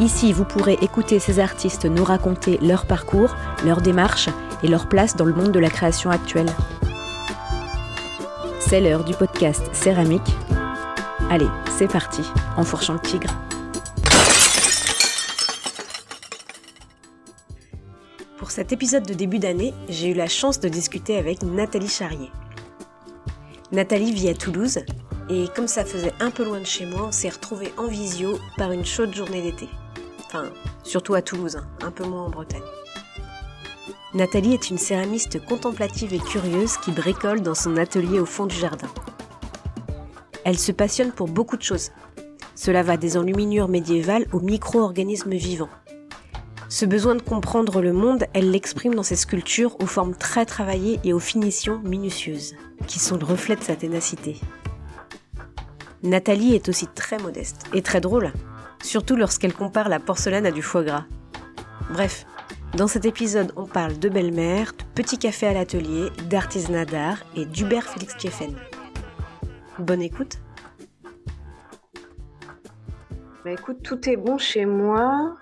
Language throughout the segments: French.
Ici, vous pourrez écouter ces artistes nous raconter leur parcours, leur démarche et leur place dans le monde de la création actuelle. C'est l'heure du podcast Céramique. Allez, c'est parti, en fourchant le tigre. Pour cet épisode de début d'année, j'ai eu la chance de discuter avec Nathalie Charrier. Nathalie vit à Toulouse et comme ça faisait un peu loin de chez moi, on s'est retrouvés en visio par une chaude journée d'été. Surtout à Toulouse, hein, un peu moins en Bretagne. Nathalie est une céramiste contemplative et curieuse qui bricole dans son atelier au fond du jardin. Elle se passionne pour beaucoup de choses. Cela va des enluminures médiévales aux micro-organismes vivants. Ce besoin de comprendre le monde, elle l'exprime dans ses sculptures aux formes très travaillées et aux finitions minutieuses, qui sont le reflet de sa ténacité. Nathalie est aussi très modeste et très drôle, surtout lorsqu'elle compare la porcelaine à du foie gras. Bref, dans cet épisode, on parle de belle-mère, de petits cafés à l'atelier, d'artisanat d'art et d'Hubert Félix Kiefen. Bonne écoute. Bah écoute, tout est bon chez moi.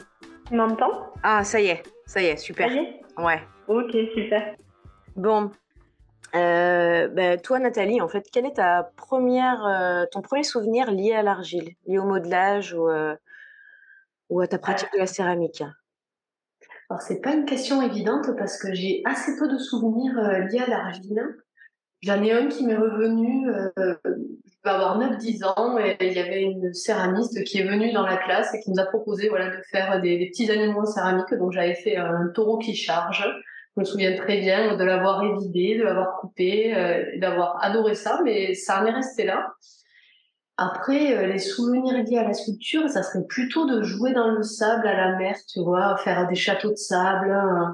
Tu m'entends? Ah, ça y est, ça y est, super. Ça y est? Ouais. Ok, super. Bon. Euh, bah, toi, Nathalie, en fait, quel est ta première, euh, ton premier souvenir lié à l'argile, lié au modelage ou, euh, ou à ta pratique de la céramique? Alors, c'est pas une question évidente parce que j'ai assez peu de souvenirs euh, liés à l'argile. J'en ai un qui m'est revenu, euh, je vais avoir 9-10 ans, et il y avait une céramiste qui est venue dans la classe et qui nous a proposé voilà, de faire des, petits animaux en céramique. Donc, j'avais fait un taureau qui charge. Je me souviens très bien de l'avoir évidé, de l'avoir coupé, euh, d'avoir adoré ça, mais ça en est resté là. Après, euh, les souvenirs liés à la sculpture, ça serait plutôt de jouer dans le sable à la mer, tu vois, faire des châteaux de sable, euh,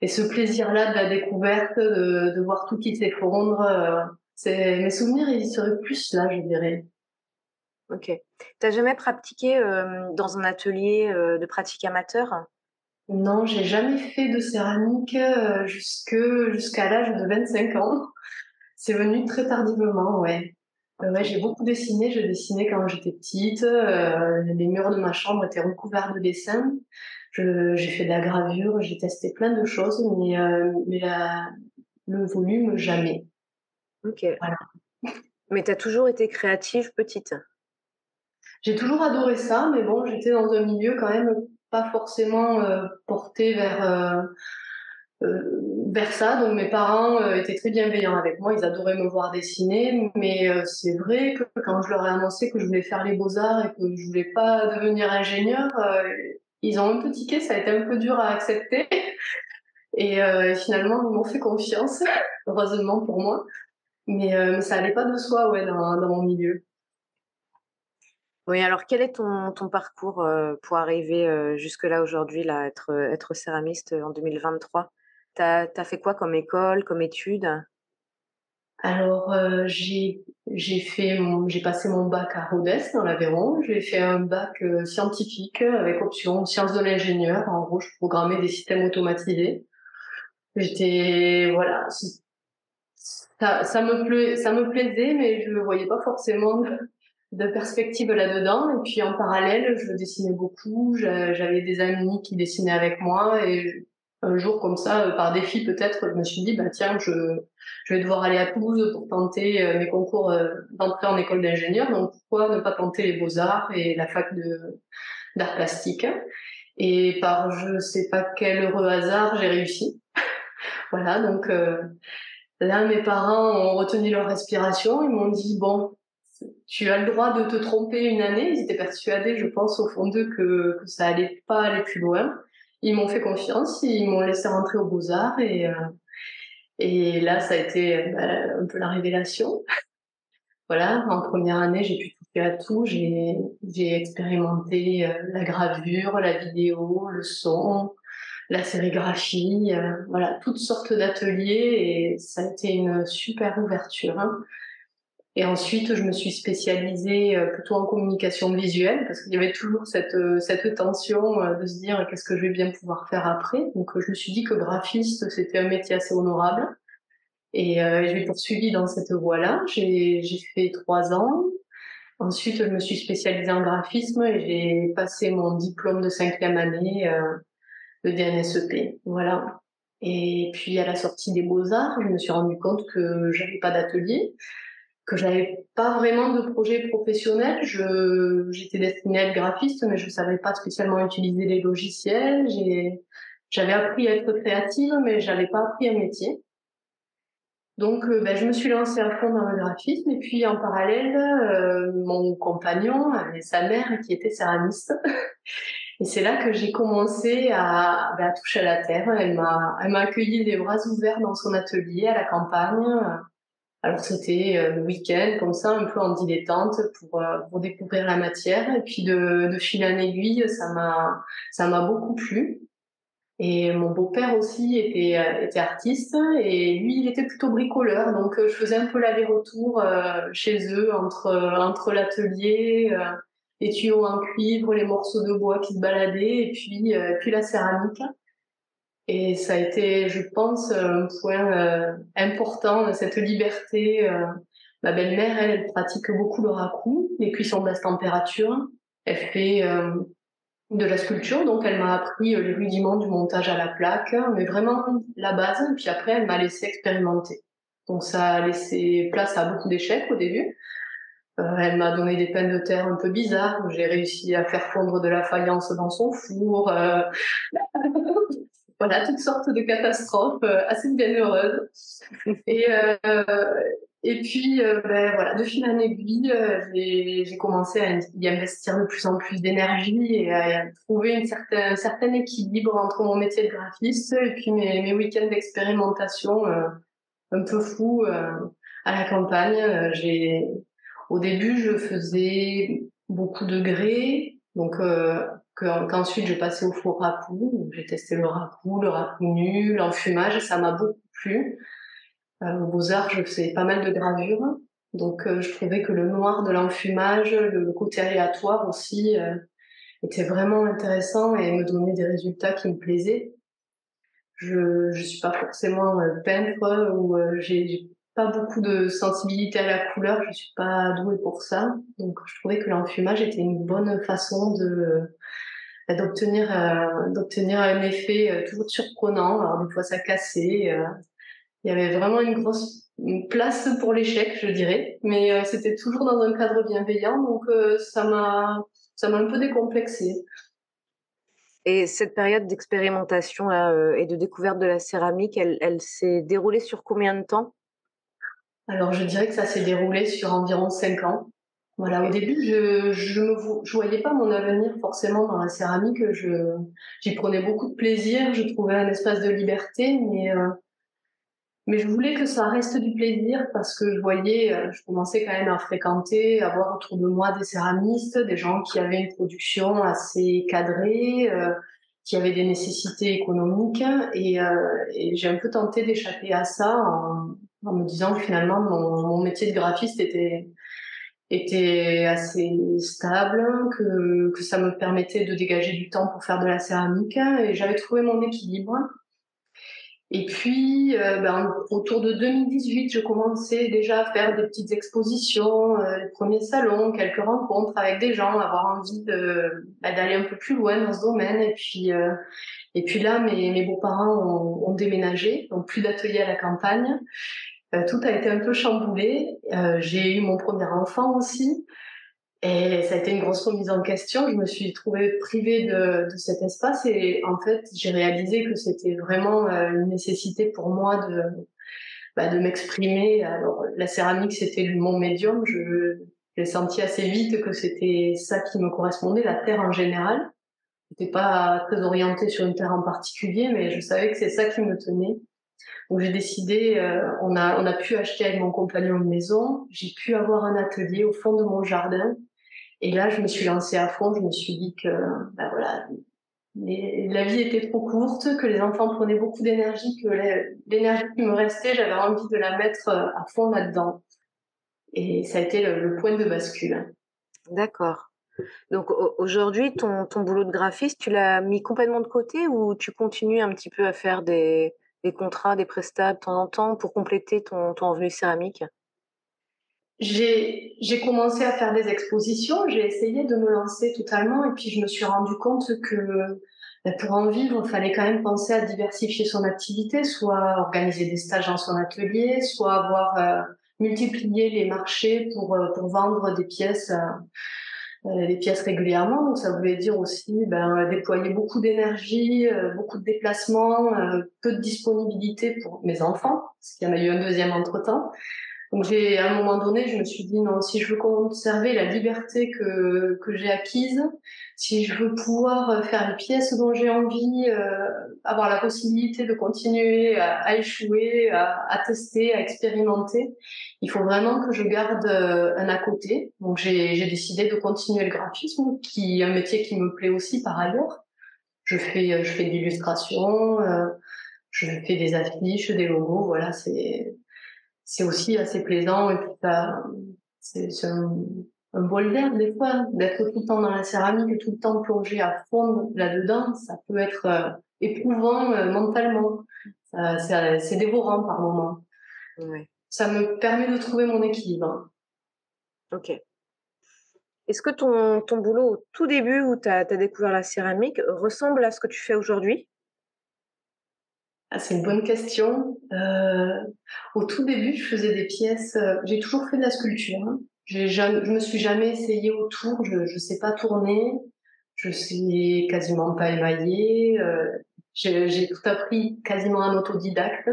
et ce plaisir-là de la découverte, de, de voir tout qui s'effondre. euh, c'est mes souvenirs, ils seraient plus là, je dirais. Ok. T'as jamais pratiqué euh, dans un atelier euh, de pratique amateur? Non, j'ai jamais fait de céramique jusque jusqu'à l'âge de 25 ans. C'est venu très tardivement, ouais. Ouais, j'ai beaucoup dessiné. Je dessinais quand j'étais petite. euh, les murs de ma chambre étaient recouverts de dessins. J'ai fait de la gravure. J'ai testé plein de choses, mais euh, mais la- le volume jamais. Ok. Voilà. Mais t'as toujours été créative petite? J'ai toujours adoré ça, mais bon, j'étais dans un milieu quand même pas forcément euh, porté vers euh, vers ça. Donc mes parents euh, étaient très bienveillants avec moi, ils adoraient me voir dessiner, mais euh, c'est vrai que quand je leur ai annoncé que je voulais faire les beaux-arts et que je voulais pas devenir ingénieur, euh, ils ont un peu tiqué, ça a été un peu dur à accepter. Et euh, finalement, ils m'ont fait confiance, heureusement pour moi. Mais, euh, ça allait pas de soi, ouais, dans, mon milieu. Oui, alors quel est ton, ton parcours euh, pour arriver euh, jusque-là aujourd'hui, là, être, être céramiste en 2023 T'as as fait quoi comme école, comme études Alors, euh, j'ai fait j'ai passé mon bac à Rodez dans l'Aveyron. J'ai fait un bac euh, scientifique avec option sciences de l'ingénieur. En gros, je programmais des systèmes automatisés. J'étais voilà, ça, ça me ça me plaisait, mais je ne voyais pas forcément de, de perspective là-dedans. Et puis en parallèle, je dessinais beaucoup. J'a- J'avais des amis qui dessinaient avec moi et un jour comme ça, euh, par défi peut-être, je me suis dit bah tiens, je je vais devoir aller à Toulouse pour tenter euh, mes concours euh, d'entrée en école d'ingénieur. Donc pourquoi ne pas tenter les beaux-arts et la fac de d'art plastique? Et par je sais pas quel heureux hasard, j'ai réussi. voilà, donc là mes parents ont retenu leur respiration, ils m'ont dit bon, tu as le droit de te tromper une année. Ils étaient persuadés, je pense au fond d'eux que que ça allait pas aller plus loin. Ils m'ont fait confiance, ils m'ont laissé rentrer aux beaux-arts et euh, et là, ça a été euh, un peu la révélation. Voilà, en première année, j'ai pu tout à tout. J'ai expérimenté euh, la gravure, la vidéo, le son, la sérigraphie, euh, voilà, toutes sortes d'ateliers et ça a été une super ouverture. Hein. Et ensuite, je me suis spécialisée euh, plutôt en communication visuelle parce qu'il y avait toujours cette, cette tension de se dire qu'est-ce que je vais bien pouvoir faire après. Donc, je me suis dit que graphiste, c'était un métier assez honorable. Et euh, j'ai poursuivi dans cette voie-là. J'ai fait trois ans. Ensuite, je me suis spécialisée en graphisme et j'ai passé mon diplôme de cinquième année, euh, le DNSEP. Voilà. Et puis, à la sortie des Beaux-Arts, je me suis rendu compte que j'avais pas d'atelier, que j'avais pas vraiment de projet professionnel. Je, j'étais destinée à être graphiste, mais je savais pas spécialement utiliser les logiciels. J'ai, j'avais appris à être créative, mais j'avais pas appris un métier. Donc, euh, ben, je me suis lancée à fond dans le graphisme et puis en parallèle, euh, mon compagnon avait sa mère qui était céramiste. Et c'est là que j'ai commencé à, ben, à, toucher à la terre. Elle m'a, elle m'a accueilli les bras ouverts dans son atelier à la campagne. Alors c'était euh, le week-end, comme ça, un peu en dilettante pour, pour découvrir la matière. Et puis de, de fil en aiguille, ça m'a, ça m'a beaucoup plu. Et mon beau-père aussi était, euh, était artiste et lui, il était plutôt bricoleur. Donc, euh, je faisais un peu l'aller-retour euh, chez eux entre, entre l'atelier, les tuyaux en cuivre, les morceaux de bois qui se baladaient et puis, puis la céramique. Et ça a été, je pense, un point important, cette liberté. ma belle-mère, elle, elle, pratique beaucoup le raku, les cuissons basse température. Elle fait de la sculpture. Donc, elle m'a appris euh, les rudiments du montage à la plaque, mais vraiment la base. Puis après, elle m'a laissé expérimenter. Donc, ça a laissé place à beaucoup d'échecs au début. Euh, elle m'a donné des peines de terre un peu bizarres. J'ai réussi à faire fondre de la faïence dans son four. Euh... voilà, toutes sortes de catastrophes euh, assez bienheureuses. Et, et puis, euh, ben, voilà, de fil en aiguille, euh, j'ai commencé à y investir de plus en plus d'énergie et à trouver une certaine, un certain équilibre entre mon métier de graphiste et puis mes, week-ends d'expérimentation euh, un peu fous à la campagne. au début, je faisais beaucoup de grès, donc qu'ensuite je passais au four raku. J'ai testé le raku, le raku nu, l'enfumage, ça m'a beaucoup plu. Euh, aux Beaux-Arts, je faisais pas mal de gravures. Donc, euh, je trouvais que le noir de l'enfumage, le, côté aléatoire aussi, euh, était vraiment intéressant et me donnait des résultats qui me plaisaient. Je je suis pas forcément peintre ou j'ai pas beaucoup de sensibilité à la couleur, je suis pas douée pour ça. Donc je trouvais que l'enfumage était une bonne façon de d'obtenir d'obtenir un effet toujours surprenant. Alors des fois ça cassait, il y avait vraiment une grosse place pour l'échec, je dirais, mais euh, c'était toujours dans un cadre bienveillant, donc euh, ça m'a ça m'a un peu décomplexé. Et cette période d'expérimentation euh, et de découverte de la céramique, elle s'est déroulée sur combien de temps? Alors je dirais que ça s'est déroulé sur environ cinq ans. Voilà, au début, je je me je voyais pas mon avenir forcément dans la céramique. Je j'y prenais beaucoup de plaisir, je trouvais un espace de liberté, mais mais je voulais que ça reste du plaisir parce que je voyais, euh, je commençais quand même à fréquenter, à voir autour de moi des céramistes, des gens qui avaient une production assez cadrée, euh, qui avaient des nécessités économiques. Et, euh, et j'ai un peu tenté d'échapper à ça en, en, me disant que finalement mon, mon métier de graphiste était était assez stable, que, que ça me permettait de dégager du temps pour faire de la céramique et j'avais trouvé mon équilibre. Et puis, euh, ben, autour de 2018, je commençais déjà à faire des petites expositions, euh, les premiers salons, quelques rencontres avec des gens, avoir envie ben, d'aller un peu plus loin dans ce domaine. Et puis, euh, et puis là, mes, mes beaux-parents ont, ont, déménagé, donc plus d'ateliers à la campagne. Euh, tout a été un peu chamboulé. J'ai eu mon premier enfant aussi. Et ça a été une grosse remise en question. Je me suis trouvée privée de, de cet espace et en fait, j'ai réalisé que c'était vraiment euh, une nécessité pour moi de, bah, de m'exprimer. Alors, la céramique, c'était mon médium. Je, j'ai senti assez vite que c'était ça qui me correspondait, la terre en général. J'étais pas très orientée sur une terre en particulier, mais je savais que c'est ça qui me tenait. Donc j'ai décidé, euh, on, a, on a pu acheter avec mon compagnon une maison, j'ai pu avoir un atelier au fond de mon jardin. Et là, je me suis lancée à fond, je me suis dit que ben voilà, la vie était trop courte, que les enfants prenaient beaucoup d'énergie, que l'énergie qui me restait, j'avais envie de la mettre euh, à fond là-dedans. Et ça a été le, point de bascule. D'accord. Donc aujourd'hui, ton, ton boulot de graphiste, tu l'as mis complètement de côté ou tu continues un petit peu à faire des, des contrats, des prestats de temps en temps pour compléter ton, revenu céramique? J'ai commencé à faire des expositions, j'ai essayé de me lancer totalement et puis je me suis rendu compte que ben, pour en vivre, il fallait quand même penser à diversifier son activité, soit organiser des stages dans son atelier, soit avoir euh, multiplié les marchés pour, euh, vendre des pièces euh, les pièces régulièrement. Donc ça voulait dire aussi ben, déployer beaucoup d'énergie, euh, beaucoup de déplacements, euh, peu de disponibilité pour mes enfants, parce qu'il y en a eu un deuxième entre-temps. Donc j'ai à un moment donné, je me suis dit non, si je veux conserver la liberté que que j'ai acquise, si je veux pouvoir euh, faire les pièces dont j'ai envie, euh, avoir la possibilité de continuer à, à échouer, à, à, tester, à expérimenter, il faut vraiment que je garde euh, un à côté. Donc j'ai j'ai décidé de continuer le graphisme, qui est un métier qui me plaît aussi par ailleurs. Je fais je fais de l'illustration, euh, je fais des affiches, des logos, voilà, c'est c'est aussi assez plaisant et puis c'est un, un bol d'air des fois d'être tout le temps dans la céramique et tout le temps plongé à fond là-dedans ça peut être euh, éprouvant euh, mentalement. C'est dévorant par moments. Ça me permet de trouver mon équilibre. Ok. Est-ce que ton, ton boulot au tout début où tu as découvert la céramique ressemble à ce que tu fais aujourd'hui? Ah, c'est une bonne question. Euh, au tout début, je faisais des pièces. Euh, j'ai toujours fait de la sculpture. Hein. Jamais, je me suis jamais essayée autour. Je ne sais pas tourner. Je sais quasiment pas émailler. Euh, j'ai tout appris quasiment en autodidacte.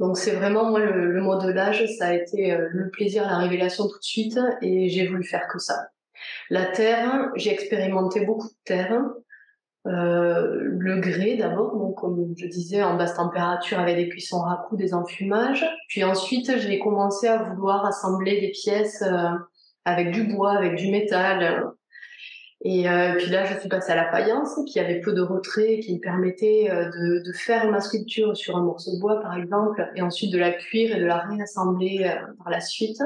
Donc c'est vraiment moi le, le, modelage, ça a été euh, le plaisir, la révélation tout de suite, et j'ai voulu faire que ça. La terre, j'ai expérimenté beaucoup de terre. Euh, le grès d'abord, donc comme je disais en basse température avec des cuissons à des enfumages. Puis ensuite, j'ai commencé à vouloir assembler des pièces euh, avec du bois, avec du métal. Et euh, puis là, je suis passée à la faïence, qui avait peu de retrait, qui me permettait de, de, faire ma sculpture sur un morceau de bois, par exemple, et ensuite de la cuire et de la réassembler par la suite.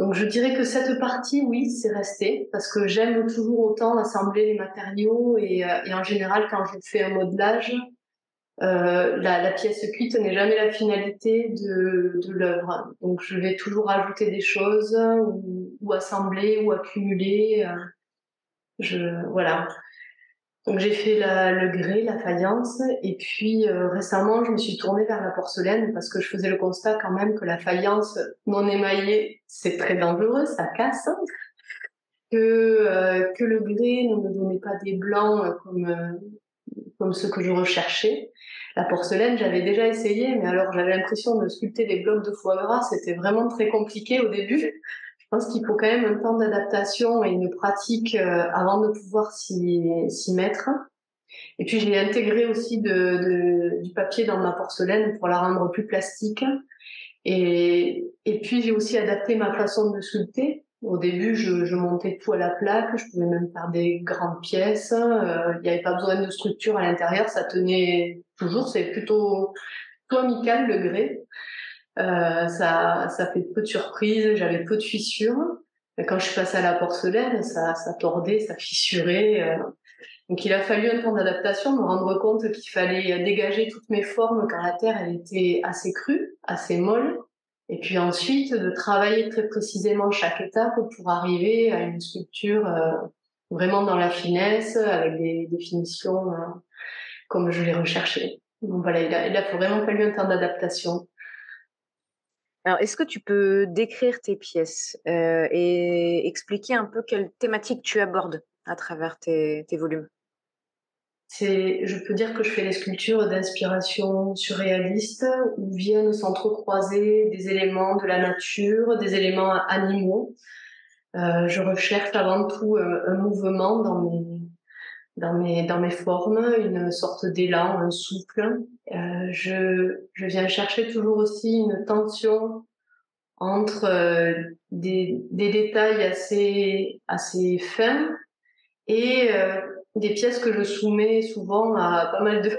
Donc je dirais que cette partie, oui, c'est resté parce que j'aime toujours autant assembler les matériaux et, euh, et, en général quand je fais un modelage, euh, la, pièce cuite n'est jamais la finalité de, de l'œuvre. Donc je vais toujours ajouter des choses ou, ou assembler ou accumuler. Euh, je voilà. Donc j'ai fait la, le grès, la faïence, et puis euh, récemment je me suis tournée vers la porcelaine parce que je faisais le constat quand même que la faïence non émaillée c'est très dangereux, ça casse, que euh, que le grès ne me donnait pas des blancs comme euh, comme ce que je recherchais. La porcelaine j'avais déjà essayé, mais alors j'avais l'impression de sculpter des blocs de foie gras, c'était vraiment très compliqué au début. Je pense qu'il faut quand même un temps d'adaptation et une pratique euh, avant de pouvoir s'y mettre. Et puis j'ai intégré aussi de, de, du papier dans ma porcelaine pour la rendre plus plastique. Et, et puis j'ai aussi adapté ma façon de sculpter. Au début, je, je, montais tout à la plaque, je pouvais même faire des grandes pièces. Euh, il n'y avait pas besoin de structure à l'intérieur, ça tenait toujours. C'est plutôt, plutôt amical le grès. Euh, ça, ça fait peu de surprises, j'avais peu de fissures. Quand je suis passée à la porcelaine, ça, ça tordait, ça fissurait. Euh. Donc il a fallu un temps d'adaptation, me rendre compte qu'il fallait dégager toutes mes formes quand la terre elle était assez crue, assez molle. Et puis ensuite de travailler très précisément chaque étape pour arriver à une sculpture euh, vraiment dans la finesse, avec des définitions comme je l'ai recherché. Donc voilà, il a, il a vraiment fallu un temps d'adaptation. Alors, est-ce que tu peux décrire tes pièces euh, et expliquer un peu quelle thématique tu abordes à travers tes, volumes? C'est, je peux dire que je fais des sculptures d'inspiration surréaliste où viennent s'entrecroiser des éléments de la nature, des éléments animaux. Euh, je recherche avant tout un, un mouvement dans mes dans mes dans mes formes, une sorte d'élan, un souffle. Euh, je je viens chercher toujours aussi une tension entre euh, des, des détails assez assez fins et euh, des pièces que je soumets souvent à pas mal de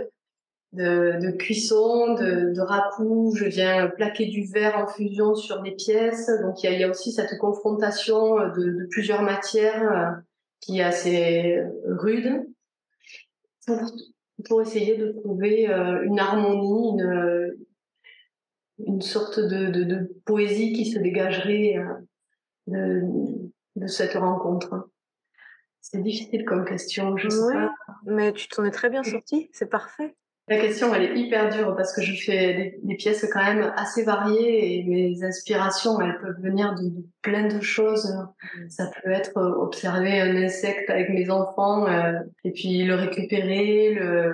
de, de cuisson, de, de racoup. Je viens plaquer du verre en fusion sur des pièces. Donc il y a, y a, aussi cette confrontation de, de plusieurs matières qui est assez rude pour, pour essayer de trouver euh, une harmonie, une, une sorte de, de, de poésie qui se dégagerait euh, de, de cette rencontre. C'est difficile comme question, je sais pas. Mais tu t'en es très bien sorti, c'est parfait. La question, elle est hyper dure parce que je fais des, pièces quand même assez variées et mes inspirations, elles peuvent venir de, plein de choses. Ça peut être euh, observer un insecte avec mes enfants euh, et puis le récupérer, le,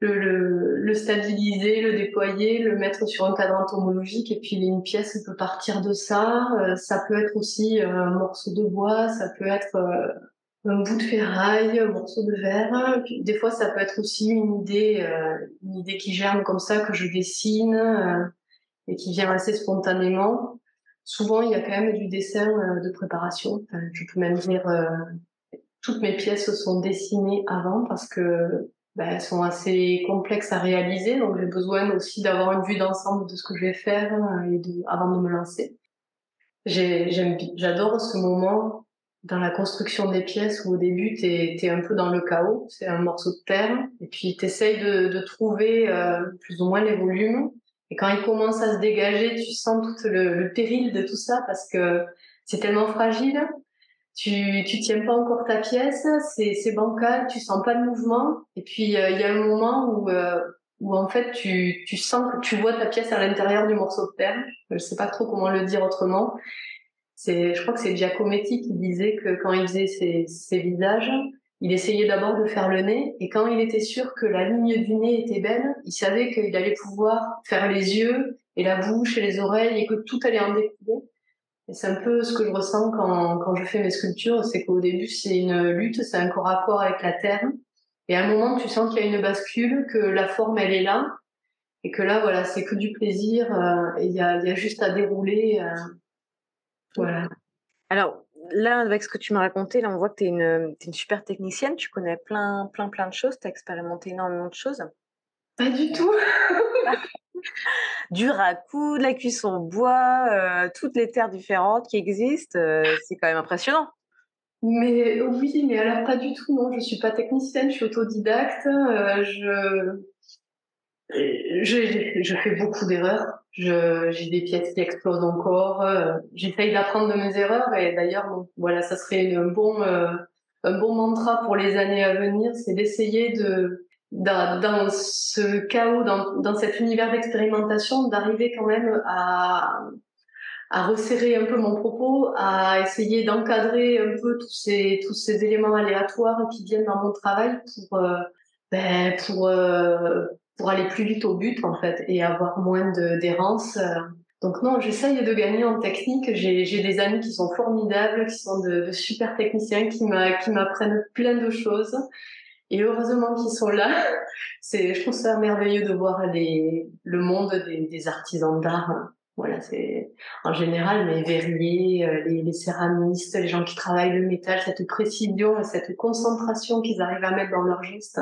le, le, le, stabiliser, le déployer, le mettre sur un cadre entomologique et puis une pièce peut partir de ça. Euh, ça peut être aussi un morceau de bois, ça peut être euh, un bout de ferraille, un morceau de verre. Des fois, ça peut être aussi une idée, euh, une idée qui germe comme ça, que je dessine euh, et qui vient assez spontanément. Souvent, il y a quand même du dessin euh, de préparation. Je peux même dire, euh, toutes mes pièces sont dessinées avant parce que ben, elles sont assez complexes à réaliser. Donc, j'ai besoin aussi d'avoir une vue d'ensemble de ce que je vais faire euh, et de, avant de me lancer. J'adore ce moment dans la construction des pièces où au début tu es, un peu dans le chaos, c'est un morceau de terre, et puis tu de, de trouver euh, plus ou moins les volumes. Et quand il commence à se dégager, tu sens tout le, le péril de tout ça parce que c'est tellement fragile. Tu tu tiens pas encore ta pièce, c'est bancal, tu sens pas le mouvement. Et puis euh, il y a un moment où euh, où en fait tu tu sens que tu vois ta pièce à l'intérieur du morceau de terre. Je sais pas trop comment le dire autrement c'est, je crois que c'est Giacometti qui disait que quand il faisait ses, ses visages, il essayait d'abord de faire le nez, et quand il était sûr que la ligne du nez était belle, il savait qu'il allait pouvoir faire les yeux et la bouche et les oreilles et que tout allait en découler. Et c'est un peu ce que je ressens quand, quand je fais mes sculptures, c'est qu'au début c'est une lutte, c'est un corps à corps avec la terre, et à un moment tu sens qu'il y a une bascule, que la forme elle est là, et que là voilà c'est que du plaisir, euh, et il y a, y a juste à dérouler. Euh, voilà. Alors, là, avec ce que tu m'as raconté, là, on voit que tu es, es une, super technicienne. Tu connais plein, plein, plein de choses. Tu as expérimenté énormément de choses. Pas du tout. du racoup, de la cuisson bois, euh, toutes les terres différentes qui existent. Euh, c'est quand même impressionnant. Mais oui, mais alors pas du tout, non. Je suis pas technicienne, je suis autodidacte. Euh, je je, je fais beaucoup d'erreurs. J'ai des pièces qui explosent encore. Euh, J'essaye d'apprendre de mes erreurs et d'ailleurs, voilà, ça serait un bon, euh, un bon mantra pour les années à venir, c'est d'essayer de, dans, dans, ce chaos, dans, dans cet univers d'expérimentation, d'arriver quand même à, à resserrer un peu mon propos, à essayer d'encadrer un peu tous ces, tous ces éléments aléatoires qui viennent dans mon travail pour, euh, ben, pour, euh, pour aller plus vite au but en fait et avoir moins d'errance. Donc non, j'essaye de gagner en technique. J'ai des amis qui sont formidables, qui sont de, super techniciens, qui m'apprennent plein de choses. Et heureusement qu'ils sont là. Je trouve ça merveilleux de voir les, le monde des, artisans d'art. Voilà, c'est en général mes verriers, euh, les, les, céramistes, les gens qui travaillent le métal, cette précision et cette concentration qu'ils arrivent à mettre dans leurs gestes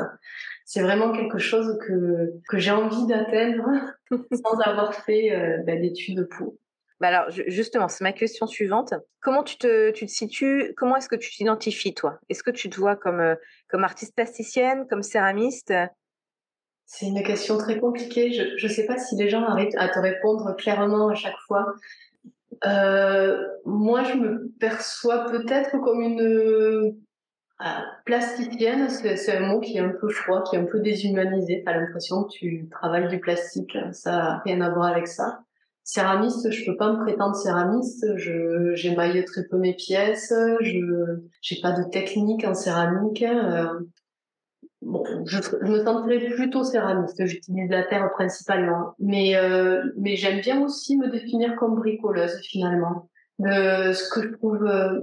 c'est vraiment quelque chose que, que j'ai envie d'atteindre sans avoir fait euh, bah, d'études pour. Bah alors justement, c'est ma question suivante. Comment tu te, tu te situes Comment est-ce que tu t'identifies toi? Est-ce que tu te vois comme euh, comme artiste plasticienne, comme céramiste? C'est une question très compliquée. Je ne sais pas si les gens arrivent à te répondre clairement à chaque fois. Euh, moi, je me perçois peut-être comme une plasticienne, c'est un mot qui est un peu froid, qui est un peu déshumanisé. T'as l'impression que tu travailles du plastique. Ça n'a rien à voir avec ça. Céramiste, je peux pas me prétendre céramiste. Je j'émaille très peu mes pièces. Je j'ai pas de technique en céramique. Euh, bon, je, je, me sentirais plutôt céramiste. J'utilise la terre principalement, mais euh, mais j'aime bien aussi me définir comme bricoleuse finalement. De ce que je trouve euh,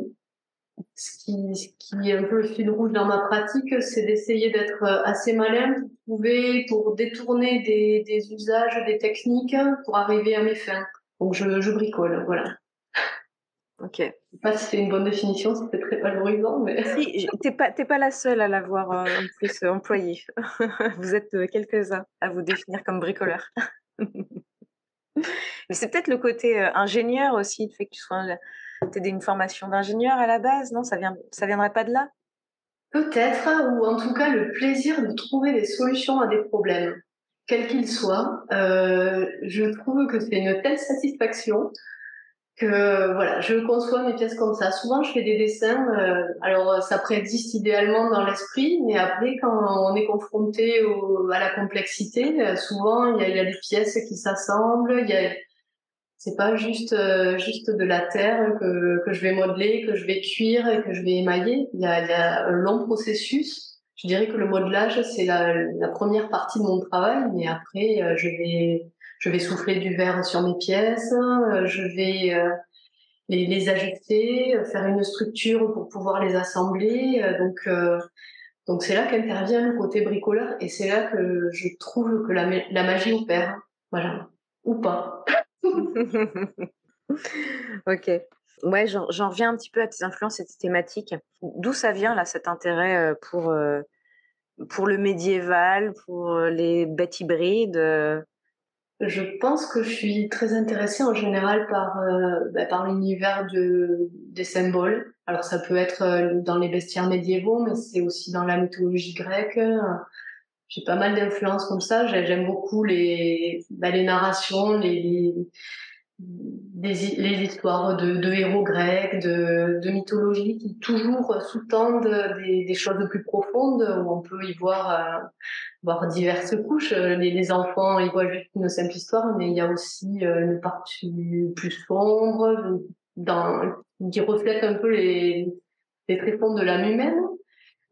ce qui, qui est un peu le fil rouge dans ma pratique, c'est d'essayer d'être assez malin pour trouver, pour détourner des, des, usages, des techniques pour arriver à mes fins. Donc je, je bricole, voilà. Ok. Je sais pas si c'est une bonne définition, c'était très valorisant, mais. Si, t'es pas, t'es pas la seule à l'avoir euh, en plus euh, employée. vous êtes euh, quelques-uns à vous définir comme bricoleur. mais c'est peut-être le côté ingénieur aussi, le fait que tu sois, t'aies une formation d'ingénieur à la base, non? Ça vient, viendrait pas de là? Peut-être, ou en tout cas le plaisir de trouver des solutions à des problèmes, quels qu'ils soient. je trouve que c'est une telle satisfaction que voilà, je conçois mes pièces comme ça. Souvent, je fais des dessins. Euh, alors, ça préexiste idéalement dans l'esprit, mais après, quand on est confronté à la complexité, euh, souvent il y a, des pièces qui s'assemblent. Il y a, c'est pas juste euh, juste de la terre que que je vais modeler, que je vais cuire et que je vais émailler. Il y a, il y a un long processus. Je dirais que le modelage c'est la, la première partie de mon travail, mais après, je vais je vais souffler du verre sur mes pièces, euh, je vais euh, les, les, ajuster, euh, faire une structure pour pouvoir les assembler. Donc, donc c'est là qu'intervient le côté bricoleur et c'est là que je trouve que la, la magie opère. Voilà. Ou pas. ok. Ouais, j'en reviens un petit peu à tes influences et tes thématiques. D'où ça vient là cet intérêt pour pour le médiéval, pour les bêtes hybrides je pense que je suis très intéressée en général par euh, bah, par l'univers de des symboles. Alors ça peut être euh, dans les bestiaires médiévaux, mais c'est aussi dans la mythologie grecque. J'ai pas mal d'influences comme ça. J'aime beaucoup les bah, les narrations, les, les, les histoires de, de, héros grecs, de, de mythologie qui toujours sous-tendent des, des, choses plus profondes où on peut y voir, euh, voir diverses couches. Les, les, enfants ils voient juste une simple histoire, mais il y a aussi euh, une partie plus sombre dans, qui reflète un peu les, les tréfonds de l'âme humaine.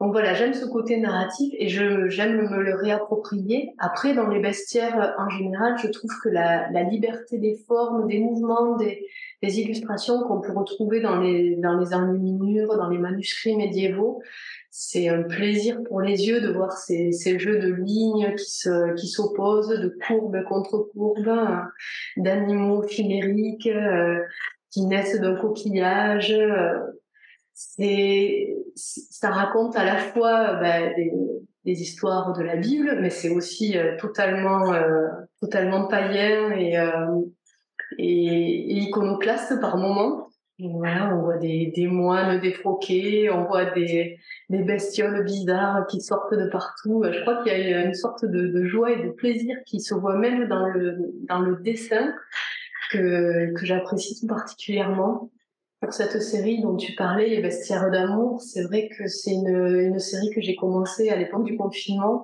Donc voilà, j'aime ce côté narratif et je j'aime me le réapproprier. Après, dans les bestiaires en général, je trouve que la, la liberté des formes, des mouvements, des, des illustrations qu'on peut retrouver dans les dans les enluminures, dans les manuscrits médiévaux, c'est un plaisir pour les yeux de voir ces, ces jeux de lignes qui se qui s'opposent, de courbes contre courbes, d'animaux chimériques euh, qui naissent d'un coquillage. Euh, c'est ça raconte à la fois bah, des, histoires de la Bible, mais c'est aussi euh, totalement euh, totalement païen et, euh, et, iconoclaste par moments. Voilà, on voit des, moines défroqués, on voit des, des bestioles bizarres qui sortent de partout. Je crois qu'il y a une sorte de, de, joie et de plaisir qui se voit même dans le, dans le dessin que, que j'apprécie tout particulièrement. Pour cette série dont tu parlais, Les Bestiaires d'amour, c'est vrai que c'est une, série que j'ai commencé à l'époque du confinement,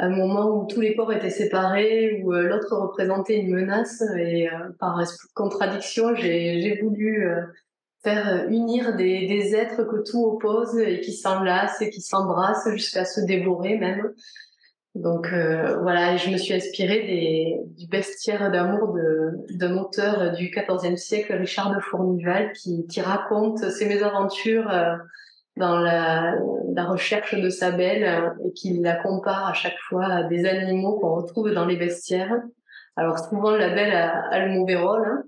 à un moment où tous les corps étaient séparés, où euh, l'autre représentait une menace, et euh, par contradiction, j'ai voulu euh, faire unir des, des êtres que tout oppose et qui s'enlacent et qui s'embrassent jusqu'à se dévorer même. Donc euh, voilà, je me suis inspirée des, du bestiaire d'amour d'un auteur du XIVe siècle, Richard de Fournival, qui, qui raconte ses mésaventures euh, dans la, la, recherche de sa belle euh, et qui la compare à chaque fois à des animaux qu'on retrouve dans les bestiaires. Alors souvent la belle a, a le mauvais rôle. Hein.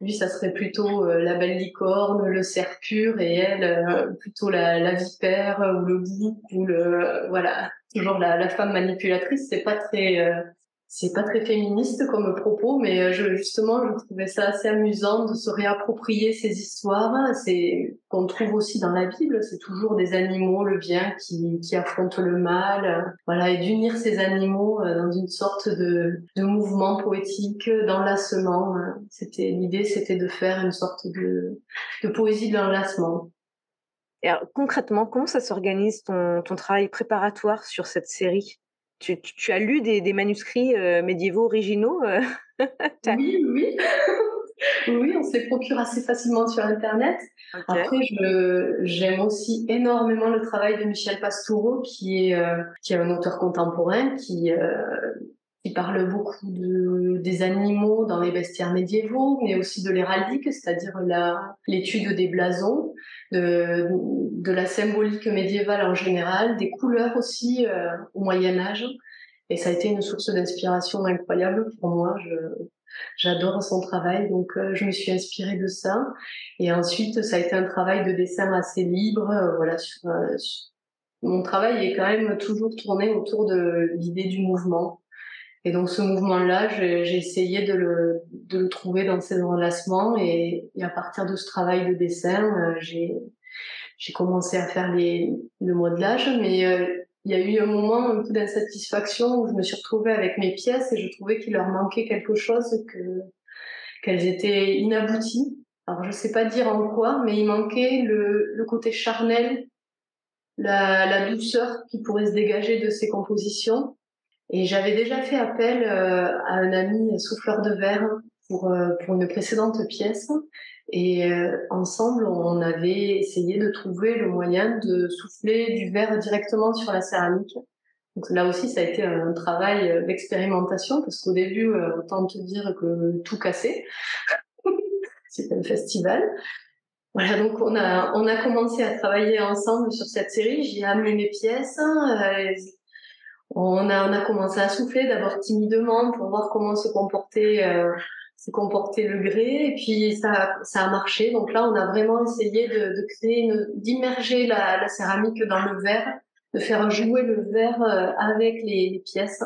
Lui, ça serait plutôt la belle licorne, le cerf pur, et elle plutôt la, la vipère ou le bouc ou le voilà toujours la, la femme manipulatrice, c'est pas très euh, c'est pas très féministe comme propos, mais euh, je, justement, je trouvais ça assez amusant de se réapproprier ces histoires. C'est qu'on trouve aussi dans la Bible, c'est toujours des animaux, le bien qui, qui affrontent le mal, voilà, et d'unir ces animaux euh, dans une sorte de, de mouvement poétique, d'enlacement. C'était l'idée, c'était de faire une sorte de, de poésie de l'enlacement concrètement, comment ça s'organise ton, ton, travail préparatoire sur cette série? Tu, tu, as lu des, des manuscrits euh, médiévaux originaux euh? Oui, oui. oui, on se les procure assez facilement sur Internet. Après, j'aime aussi énormément le travail de Michel Pastoureau, qui est, euh, qui est un auteur contemporain, qui, qui parle beaucoup de, des animaux dans les bestiaires médiévaux, mais aussi de l'héraldique, c'est-à-dire l'étude des blasons. De, de la symbolique médiévale en général, des couleurs aussi au Moyen Âge. Et ça a été une source d'inspiration incroyable pour moi. Je, J'adore son travail, donc je me suis inspirée de ça. Et ensuite, ça a été un travail de dessin assez libre. voilà, sur, mon travail est quand même toujours tourné autour de l'idée du mouvement. Et donc ce mouvement-là, j'ai essayé de le, de le trouver dans ces enlacements et, et, à partir de ce travail de dessin, euh, j'ai commencé à faire les, le modelage, mais euh, il y a eu un moment un peu d'insatisfaction où je me suis retrouvée avec mes pièces et je trouvais qu'il leur manquait quelque chose, que qu'elles étaient inabouties. Alors je sais pas dire en quoi, mais il manquait le, le côté charnel, la, la douceur qui pourrait se dégager de ces compositions et j'avais déjà fait appel euh, à un ami souffleur de verre pour, euh, pour une précédente pièce. Et euh, ensemble, on avait essayé de trouver le moyen de souffler du verre directement sur la céramique. Donc là aussi, ça a été un travail d'expérimentation parce qu'au début, autant te dire que tout cassait. C'était un festival. Voilà, donc on a on a commencé à travailler ensemble sur cette série. J'ai amené mes pièces. On a, on a commencé à souffler d'abord timidement pour voir comment se comportait, euh, se comporter le grès, et puis ça, ça a marché. Donc là, on a vraiment essayé de, de créer, d'immerger la, la, céramique dans le verre, de faire jouer le verre euh, avec les, les pièces.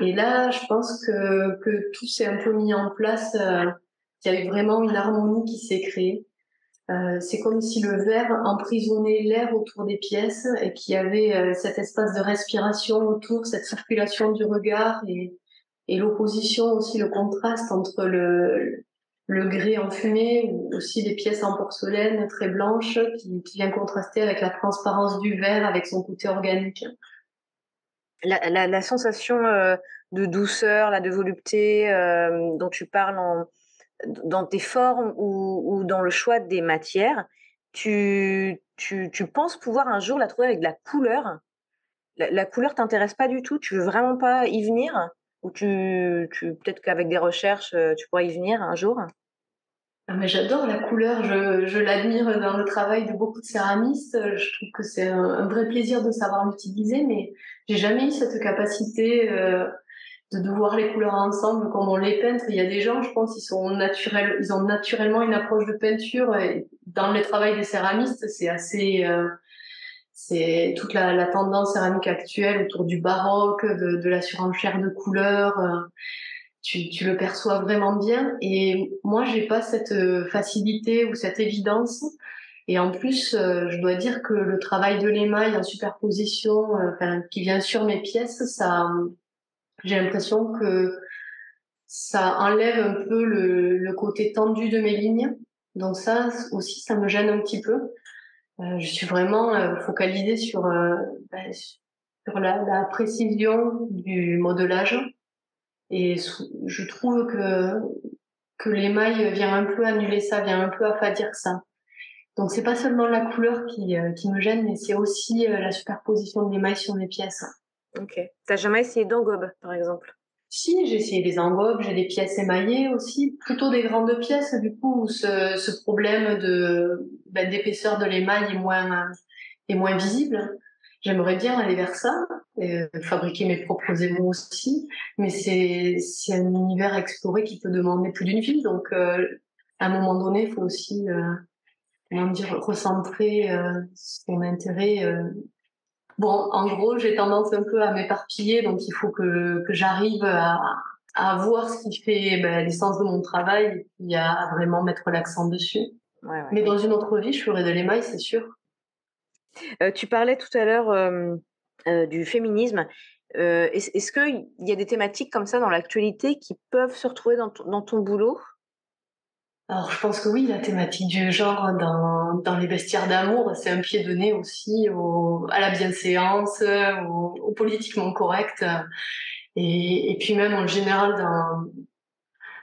Et là, je pense que, que tout s'est un peu mis en place. Euh, il y a eu vraiment une harmonie qui s'est créée. Euh, c'est comme si le verre emprisonnait l'air autour des pièces et qu'il y avait euh, cet espace de respiration autour, cette circulation du regard et, l'opposition aussi, le contraste entre le, le grès enfumé ou aussi des pièces en porcelaine très blanches qui, qui vient contraster avec la transparence du verre, avec son côté organique. La, sensation euh, de douceur, la de volupté dont tu parles en, dans tes formes ou, dans le choix des matières, tu, tu, tu, penses pouvoir un jour la trouver avec de la couleur? La, la couleur t'intéresse pas du tout? Tu veux vraiment pas y venir? Ou tu, tu peut-être qu'avec des recherches, euh, tu pourrais y venir un jour? Ah mais j'adore la couleur, je, je l'admire dans le travail de beaucoup de céramistes. Je trouve que c'est un, un, vrai plaisir de savoir l'utiliser, mais j'ai jamais eu cette capacité euh, de, voir les couleurs ensemble comme on les peintre. Il y a des gens, je pense, ils sont naturels, ils ont naturellement une approche de peinture. Dans le travail des céramistes, c'est assez, euh, c'est toute la, la, tendance céramique actuelle autour du baroque, de, de la surenchère de couleurs. Euh, tu, tu, le perçois vraiment bien. Et moi, j'ai pas cette euh, facilité ou cette évidence. Et en plus, je dois dire que le travail de l'émail en superposition, enfin, qui vient sur mes pièces, ça, j'ai l'impression que ça enlève un peu le, le, côté tendu de mes lignes. Donc ça aussi, ça me gêne un petit peu. Euh, je suis vraiment euh, focalisée sur, euh, ben, sur la, la, précision du modelage. Et je trouve que, que l'émail vient un peu annuler ça, vient un peu affadir ça. Donc c'est pas seulement la couleur qui, euh, qui me gêne, mais c'est aussi euh, la superposition de l'émail sur mes pièces. Ok. T'as jamais essayé d'engobe, par exemple? Si, j'ai essayé des engobes, j'ai des pièces émaillées aussi, plutôt des grandes pièces, du coup, où ce, problème de ben, d'épaisseur de l'émail est moins est moins visible. J'aimerais bien aller vers ça, fabriquer mes propres émaux aussi, mais c'est un univers exploré qui peut demander plus d'une vie, donc euh, à un moment donné, il faut aussi euh, comment dire recentrer euh, son intérêt euh, Bon, en gros, j'ai tendance un peu à m'éparpiller, donc il faut que, que j'arrive à, à voir ce qui fait ben, l'essence de mon travail et à vraiment mettre l'accent dessus. Ouais, ouais, Mais dans une autre vie, je ferais de l'émail, c'est sûr. Euh, tu parlais tout à l'heure euh, euh, du féminisme. Est-ce qu'il y a des thématiques comme ça dans l'actualité qui peuvent se retrouver dans, dans ton boulot? Alors, je pense que oui, la thématique du genre dans, dans les bestiaires d'amour, c'est un pied donné aussi au, à la bienséance, au, politiquement correct. Et, et, puis même en général,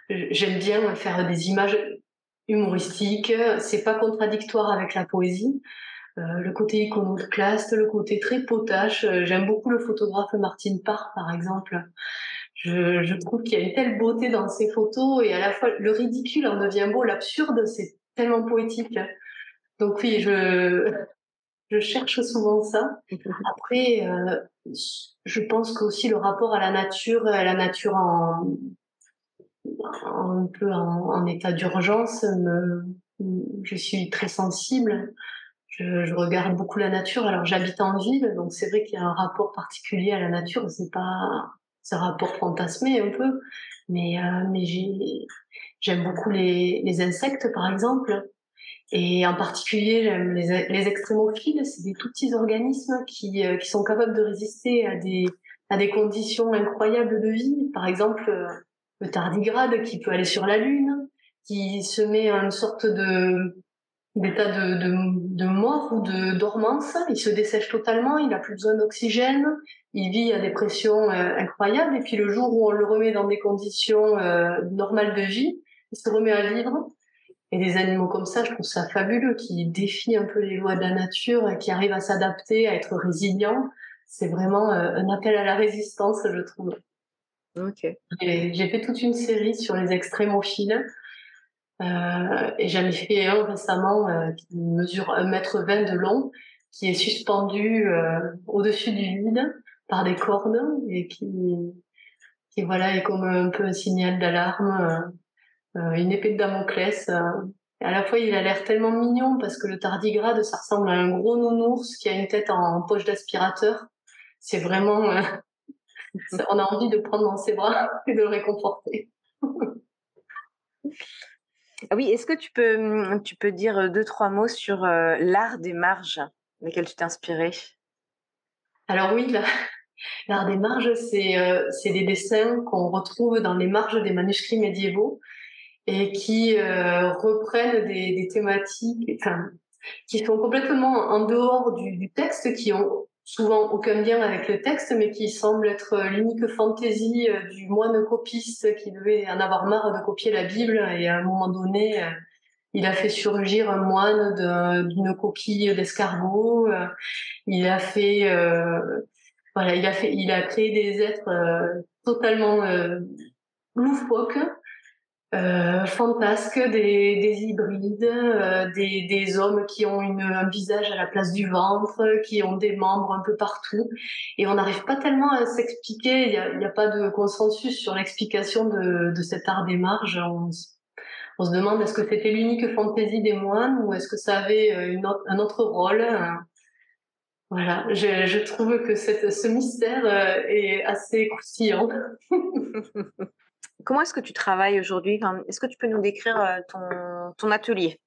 j'aime bien faire des images humoristiques. C'est pas contradictoire avec la poésie. Euh, le côté iconoclaste, le côté très potache. J'aime beaucoup le photographe Martine Parr, par exemple je, je trouve qu'il y a une telle beauté dans ces photos et à la fois le ridicule en devient beau, l'absurde, c'est tellement poétique. Donc oui, je, je cherche souvent ça. Après, euh, je pense qu'aussi le rapport à la nature, à la nature en, un peu en, état d'urgence, je suis très sensible. Je, je, regarde beaucoup la nature. Alors j'habite en ville, donc c'est vrai qu'il y a un rapport particulier à la nature. C'est pas ce rapport fantasmé un peu, mais euh, mais j'aime beaucoup les, les insectes par exemple. Et en particulier, j'aime les, les extrémophiles, c'est des tout petits organismes qui, euh, qui sont capables de résister à des, à des conditions incroyables de vie. Par exemple, euh, le tardigrade qui peut aller sur la Lune, qui se met en une sorte de d'état de, de, de, mort ou de dormance. Il se dessèche totalement, il n'a plus besoin d'oxygène, il vit à des pressions euh, incroyables. Et puis le jour où on le remet dans des conditions euh, normales de vie, il se remet à vivre. Et des animaux comme ça, je trouve ça fabuleux, qui défient un peu les lois de la nature, qui arrivent à s'adapter, à être résilients. C'est vraiment euh, un appel à la résistance, je trouve. Ok. J'ai fait toute une série sur les extrémophiles. Euh, et j'en ai fait un récemment euh, qui mesure 1m20 de long, qui est suspendu euh, au-dessus du vide par des cordes et qui, qui voilà est comme un peu un signal d'alarme, euh, euh, une épée de Damoclès. Et à la fois, il a l'air tellement mignon parce que le tardigrade, ça ressemble à un gros nounours qui a une tête en poche d'aspirateur. C'est vraiment on a envie de prendre dans ses bras et de le réconforter. Ah oui, est-ce que tu peux, mmh, dire deux, trois mots sur l'art des marges lesquels tu t'es inspiré Alors oui, l'art des marges, c'est des dessins qu'on retrouve dans les marges des manuscrits médiévaux et qui reprennent des, thématiques, qui sont complètement en dehors du, du texte, qui ont souvent aucun lien avec le texte, mais qui semble être euh, l'unique fantaisie euh, du moine copiste qui devait en avoir marre de copier la Bible et à un moment donné, euh, il a fait surgir un moine d'une coquille d'escargot. Il a fait, voilà, il a fait, il a créé des êtres totalement loufoques euh, des, des hybrides, euh, des, des, hommes qui ont une, un visage à la place du ventre, qui ont des membres un peu partout. Et on n'arrive pas tellement à s'expliquer, il n'y a, a, pas de consensus sur l'explication de, de, cet art des marges. On, on se demande est-ce que c'était l'unique fantaisie des moines ou est-ce que ça avait euh, une un autre rôle voilà, je, je trouve que cette, ce mystère euh, est assez croustillant. Comment est-ce que tu travailles aujourd'hui? Est-ce que tu peux nous décrire euh, ton, atelier?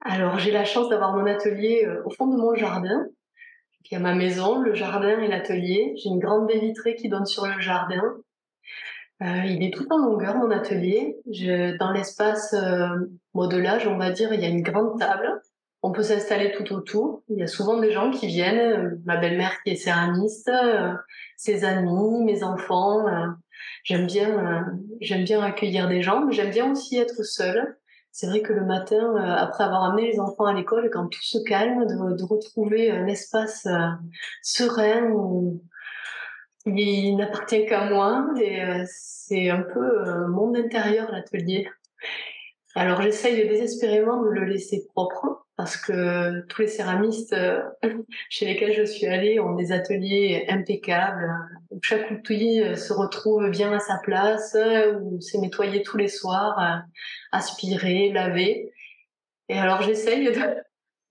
Alors, j'ai la chance d'avoir mon atelier euh, au fond de mon jardin. Il y a ma maison, le jardin et l'atelier. J'ai une grande baie vitrée qui donne sur le jardin. Euh, il est tout en longueur, mon atelier. Dans l'espace euh, modelage, on va dire, il y a une grande table. On peut s'installer tout autour. Il y a souvent des gens qui viennent. Ma belle-mère qui est céramiste, ses amis, mes enfants. J'aime bien, euh, j'aime bien accueillir des gens, mais j'aime bien aussi être seule. C'est vrai que le matin, euh, après avoir amené les enfants à l'école, quand tout se calme, de, retrouver un espace euh, serein où il n'appartient qu'à moi, c'est un peu mon intérieur l'atelier. Alors j'essaye désespérément de le laisser propre parce que tous les céramistes euh, chez lesquels je suis allée ont des ateliers impeccables où chaque outil euh, se retrouve bien à sa place, où c'est nettoyé tous les soirs, euh, aspiré, lavé. Et alors j'essaye de,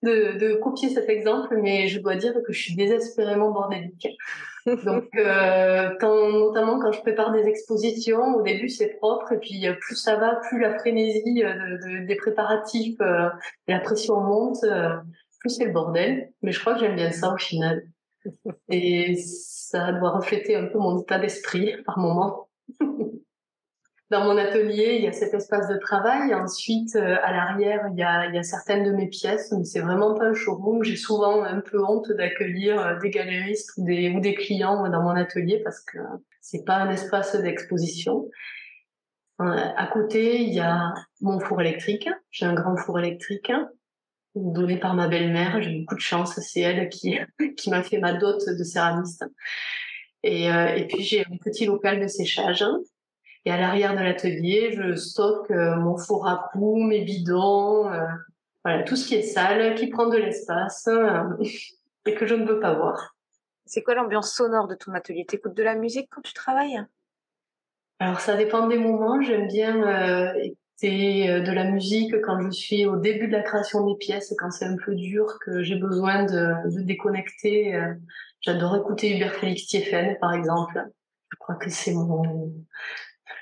de, de, copier cet exemple, mais je dois dire que je suis désespérément bordélique. Donc, euh, quand, notamment quand je prépare des expositions, au début c'est propre, et puis plus ça va, plus la frénésie euh, de, de, des préparatifs, euh, la pression monte, euh, plus c'est le bordel. Mais je crois que j'aime bien ça au final. Et ça doit refléter un peu mon état d'esprit par moment. Dans mon atelier, il y a cet espace de travail. Ensuite, euh, à l'arrière, il y a, il y a certaines de mes pièces, mais c'est vraiment pas un showroom. J'ai souvent un peu honte d'accueillir euh, des galéristes ou des, ou des clients dans mon atelier parce que c'est pas un espace d'exposition. Euh, à côté, il y a mon four électrique. J'ai un grand four électrique donné par ma belle-mère. J'ai beaucoup de chance. C'est elle qui, qui m'a fait ma dot de céramiste. Et, et puis j'ai un petit local de séchage et à l'arrière de l'atelier, je stocke euh, mon four à coups, mes bidons, euh, Voilà, tout ce qui est sale, qui prend de l'espace et que je ne veux pas voir. C'est quoi l'ambiance sonore de ton atelier? T'écoutes de la musique quand tu travailles? Alors ça dépend des moments. J'aime bien euh, écouter euh, de la musique quand je suis au début de la création des pièces, quand c'est un peu dur, que j'ai besoin de, de déconnecter. Euh. J'adore écouter Hubert Félix Thieffen, par exemple. Je crois que c'est mon...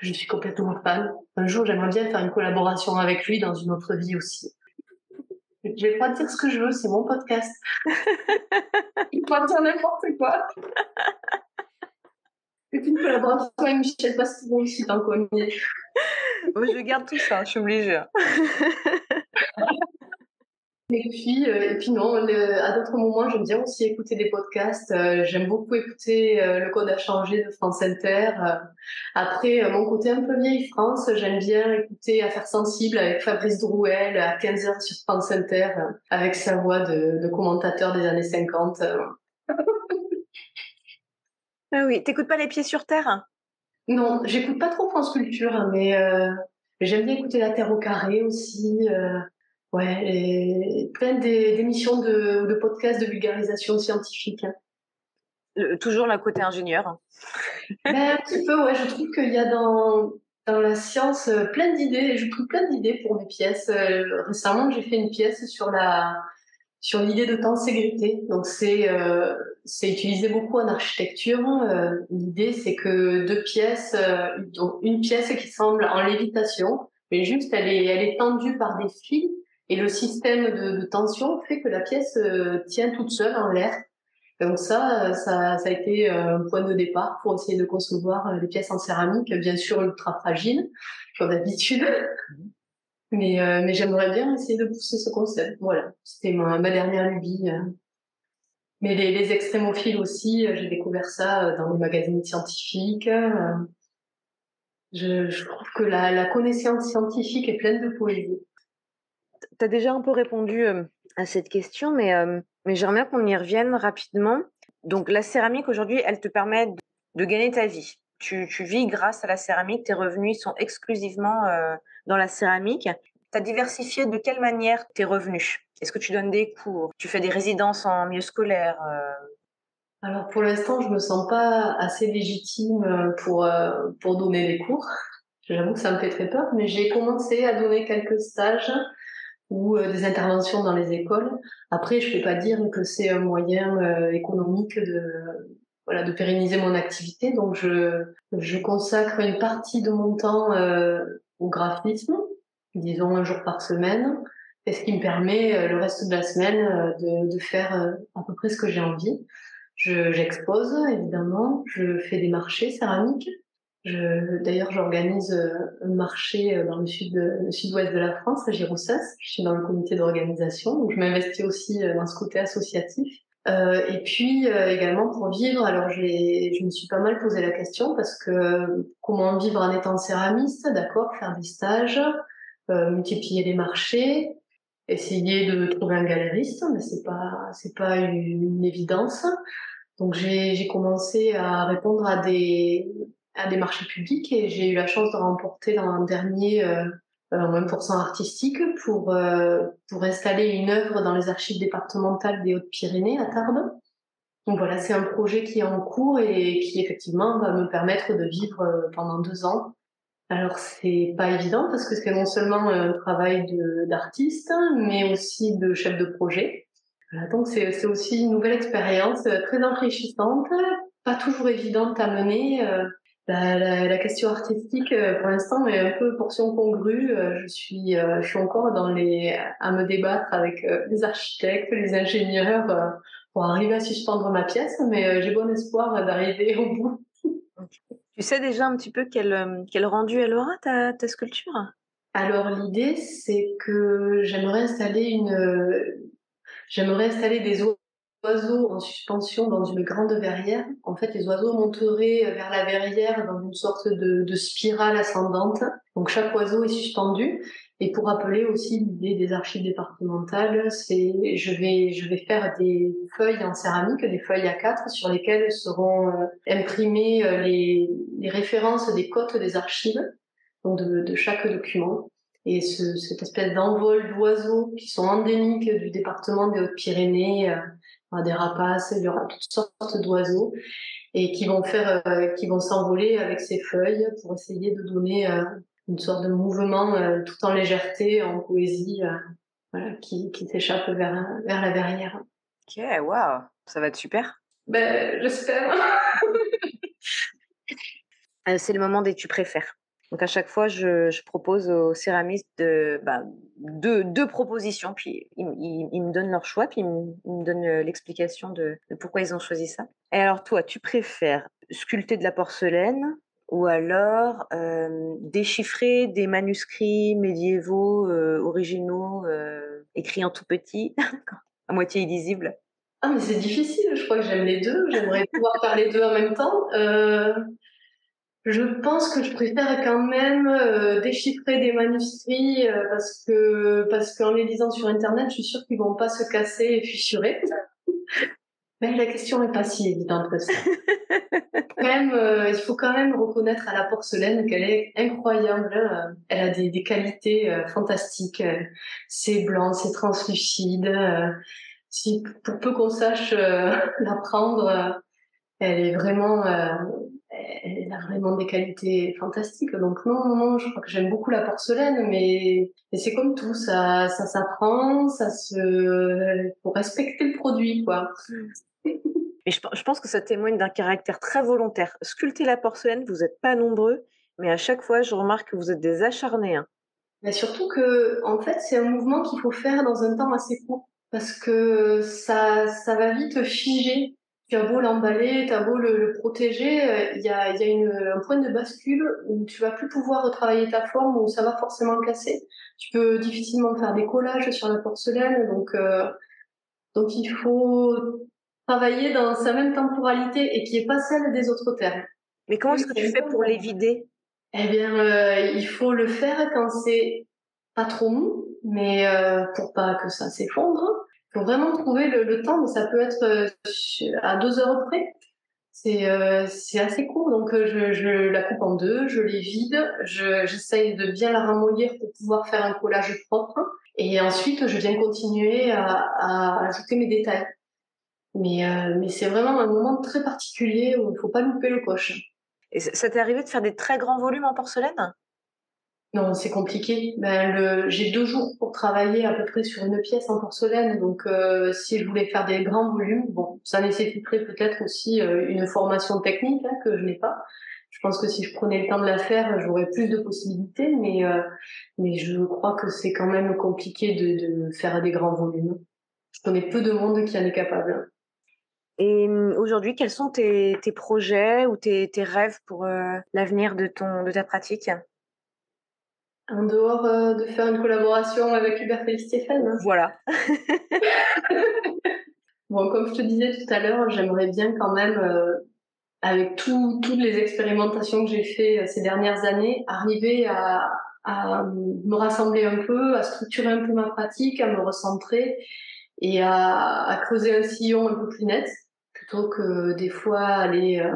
Je suis complètement fan. Un jour, j'aimerais bien faire une collaboration avec lui dans une autre vie aussi. Le droit de dire ce que je veux, c'est mon podcast. Il peut dire n'importe quoi. C'est une collaboration avec Michel Pastoureau aussi, y est. je garde tout ça, je suis obligée. Et puis, euh, et puis non, à d'autres moments, j'aime bien aussi écouter des podcasts. Euh, j'aime beaucoup écouter euh, Le Code a changé de France Inter. après, mon côté un peu vieille France, j'aime bien écouter Affaires sensibles avec Fabrice Drouel à 15h sur France Inter, avec sa voix de, de commentateur des années 50. ah oui, t'écoutes pas Les Pieds sur Terre Non, j'écoute pas trop France Culture, mais j'aime bien écouter La Terre au carré aussi. Ouais, et plein d'émissions de, de podcasts de vulgarisation scientifique. Hein. toujours la côté ingénieur. Hein. ben, un petit peu, ouais. Je trouve qu'il y a dans, dans la science euh, plein d'idées. Je trouve plein d'idées pour mes pièces. Euh, récemment, j'ai fait une pièce sur la sur l'idée de tenségrité. Donc c'est euh, c'est utilisé beaucoup en architecture. Euh, l'idée c'est que deux pièces, donc une pièce qui semble en lévitation, mais juste elle est elle est tendue par des fils et le système de, de tension fait que la pièce euh, tient toute seule en l'air. Donc ça, ça, ça a été euh, un point de départ pour essayer de concevoir euh, les pièces en céramique, bien sûr ultra fragiles, comme d'habitude. Mais, mais j'aimerais bien essayer de pousser ce concept. Voilà, c'était ma, ma dernière lubie. Mais les, les extrémophiles aussi, j'ai découvert ça dans les magazines scientifiques. Je, je trouve que la, la connaissance scientifique est pleine de poésie tu as déjà un peu répondu à cette question, mais, mais j'aimerais qu'on y revienne rapidement. Donc, la céramique, aujourd'hui, elle te permet de, gagner ta vie. Tu, tu, vis grâce à la céramique, tes revenus sont exclusivement dans la céramique. Tu as diversifié de quelle manière tes revenus? Est-ce que tu donnes des cours? Tu fais des résidences en milieu scolaire Alors, pour l'instant, je me sens pas assez légitime pour, pour donner des cours. J'avoue que ça me fait très peur, mais j'ai commencé à donner quelques stages ou euh, des interventions dans les écoles. Après, je ne peux pas dire que c'est un moyen euh, économique de voilà de pérenniser mon activité. Donc, je je consacre une partie de mon temps euh, au graphisme, disons un jour par semaine, et ce qui me permet le reste de la semaine de, de faire à peu près ce que j'ai envie. Je j'expose évidemment, je fais des marchés céramiques D'ailleurs, j'organise euh, un marché euh, dans le sud, sud-ouest de la France, à Giroussas. Je suis dans le comité d'organisation, donc je m'investis aussi euh, dans ce côté associatif. Euh, et puis également pour vivre, alors je me suis pas mal posé la question parce que comment vivre en étant céramiste, d'accord, faire des stages, euh, multiplier les marchés, essayer de trouver un galériste, mais c'est pas c'est pas une, une évidence. Donc j'ai commencé à répondre à des à des marchés publics et j'ai eu la chance de remporter l'an dernier euh, un 20% artistique pour euh, pour installer une œuvre dans les archives départementales des Hautes-Pyrénées à Tarbes. Donc voilà, c'est un projet qui est en cours et qui effectivement va me permettre de vivre euh, pendant deux ans. Alors c'est pas évident parce que c'est non seulement un travail d'artiste, mais aussi de chef de projet. Voilà, donc c'est aussi une nouvelle expérience très enrichissante, pas toujours évidente à mener. La, la, la, question artistique, euh, pour l'instant, est un peu portion congrue. Euh, je suis, euh, je suis encore dans les, à me débattre avec les architectes, les ingénieurs pour arriver à suspendre ma pièce, mais j'ai bon espoir d'arriver au bout. Tu sais déjà un petit peu quel, quel rendu elle aura ta, ta sculpture? Alors l'idée, c'est que j'aimerais installer une, j'aimerais installer des oiseaux en suspension dans une grande verrière. En fait, les oiseaux monteraient vers la verrière dans une sorte de, spirale ascendante. Donc chaque oiseau est suspendu. Et pour rappeler aussi l'idée des archives départementales, c'est je vais je vais faire des feuilles en céramique, des feuilles A4 sur lesquelles seront euh, imprimées euh, les, références des cotes des archives, donc de, chaque document. Et ce, cette espèce d'envol d'oiseaux qui sont endémiques du département des Hautes-Pyrénées, euh, des rapaces, il y aura toutes sortes d'oiseaux et qui vont faire, euh, qui vont s'envoler avec ces feuilles pour essayer de donner euh, une sorte de mouvement euh, tout en légèreté, en poésie, voilà, qui, qui s'échappe vers, vers la verrière. Ok, waouh, ça va être super. Ben, j'espère. C'est le moment des tu préfères. Donc à chaque fois, je, propose aux céramistes bah, deux, propositions, puis ils, me donnent leur choix, puis ils me, donnent l'explication de, pourquoi ils ont choisi ça. Et alors toi, tu préfères sculpter de la porcelaine ou alors euh, déchiffrer des manuscrits médiévaux euh, originaux euh, écrits en tout petit, à moitié illisible Ah mais c'est difficile, je crois que j'aime les deux, j'aimerais pouvoir faire les deux en même temps. Euh, je pense que je préfère quand même euh, déchiffrer des manuscrits euh, parce que parce qu'en les lisant sur internet, je suis sûre qu'ils vont pas se casser et fissurer. Mais la question est pas si évidente que ça. même, euh, il faut quand même reconnaître à la porcelaine qu'elle est incroyable. Elle a des, des qualités fantastiques. C'est blanc, c'est translucide. si pour peu qu'on sache la prendre, elle est vraiment elle a vraiment des qualités fantastiques. Donc non, non, je crois que j'aime beaucoup la porcelaine, mais, mais c'est comme tout, ça, ça s'apprend, ça se, faut respecter le produit, quoi. Et je, je pense que ça témoigne d'un caractère très volontaire. Sculpter la porcelaine, vous n'êtes pas nombreux, mais à chaque fois, je remarque que vous êtes des acharnés. Hein. Mais surtout que, en fait, c'est un mouvement qu'il faut faire dans un temps assez court, parce que ça, ça va vite figer tu as beau l'emballer, tu as beau le, le protéger, euh, il y a, y a une, un point de bascule où tu vas plus pouvoir retravailler ta forme, où ça va forcément casser. Tu peux difficilement faire des collages sur la porcelaine, donc euh, donc il faut travailler dans sa même temporalité et qui est pas celle des autres termes. Mais comment est-ce que tu fais pour les vider? Eh bien, euh, il faut le faire quand c'est pas trop mou, mais euh, pour pas que ça s'effondre faut vraiment trouver le, temps, mais ça peut être euh, à deux heures près. C'est euh, assez court, donc euh, je, la coupe en deux, je les vide, j'essaye de bien la ramollir pour pouvoir faire un collage propre, et ensuite je viens continuer à, ajouter mes détails. Mais, euh, mais c'est vraiment un moment très particulier où il faut pas louper le coche. Et ça t'est arrivé de faire des très grands volumes en porcelaine? Non, c'est compliqué. Ben. J'ai deux jours pour travailler à peu près sur une pièce en porcelaine. Donc, euh, si je voulais faire des grands volumes, bon, ça nécessiterait peut-être aussi euh, une formation technique hein, que je n'ai pas. Je pense que si je prenais le temps de la faire, j'aurais plus de possibilités, mais euh, mais je crois que c'est quand même compliqué de, de faire des grands volumes. Je connais peu de monde qui en est capable. Et aujourd'hui, quels sont tes, tes projets ou tes, tes rêves pour l'avenir de de ta pratique? En dehors euh, de faire une collaboration avec Hubert et Stéphane. Hein. Voilà. bon, comme je te disais tout à l'heure, j'aimerais bien quand même, euh, avec tout, toutes les expérimentations que j'ai fait euh, ces dernières années, arriver à, à me rassembler un peu, à structurer un peu ma pratique, à me recentrer et à, à creuser un sillon un peu plus net, plutôt que des fois aller euh,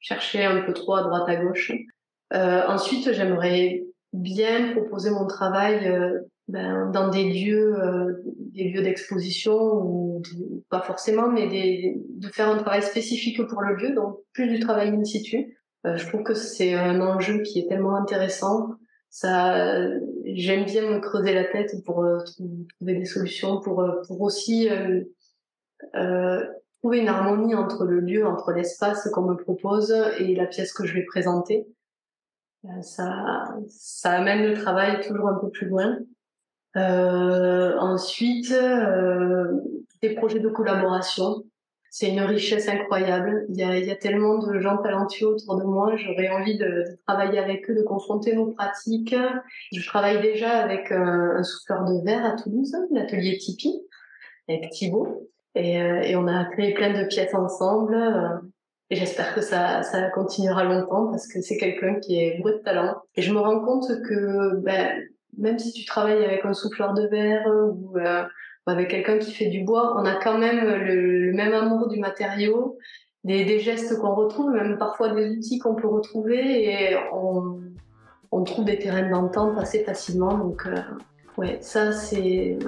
chercher un peu trop à droite à gauche. Ensuite, j'aimerais bien proposer mon travail euh, ben, dans des lieux, euh, des lieux d'exposition ou pas forcément, mais des, de faire un travail spécifique pour le lieu, donc plus du travail in situ. Euh, je trouve que c'est un enjeu qui est tellement intéressant. Ça, j'aime bien me creuser la tête pour trouver des solutions, pour pour aussi trouver une harmonie entre le lieu, entre l'espace qu'on me propose et la pièce que je vais présenter. Euh, ça, ça amène le travail toujours un peu plus loin. Euh, ensuite, euh, des projets de collaboration. C'est une richesse incroyable. Il y, a, il y a tellement de gens talentueux autour de moi. J'aurais envie de, travailler avec eux, de confronter nos pratiques. Je travaille déjà avec un, un souffleur de verre à Toulouse, l'atelier Tipeee, avec Thibaut. Et, et, on a créé plein de pièces ensemble. Et j'espère que ça, continuera longtemps parce que c'est quelqu'un qui est bourré de talent. Et je me rends compte que ben, même si tu travailles avec un souffleur de verre ou, euh, avec quelqu'un qui fait du bois, on a quand même le, même amour du matériau, des, gestes qu'on retrouve, même parfois des outils qu'on peut retrouver et on, trouve des terrains d'entente assez facilement. Donc, ouais, ça, c'est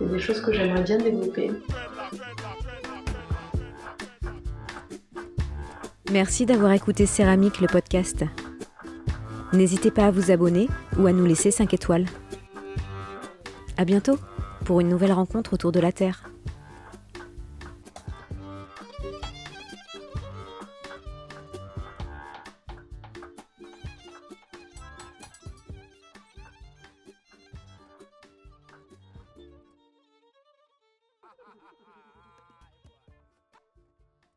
des choses que j'aimerais bien développer. Merci d'avoir écouté Céramique, le podcast. N'hésitez pas à vous abonner ou à nous laisser 5 étoiles. À bientôt pour une nouvelle rencontre autour de la Terre.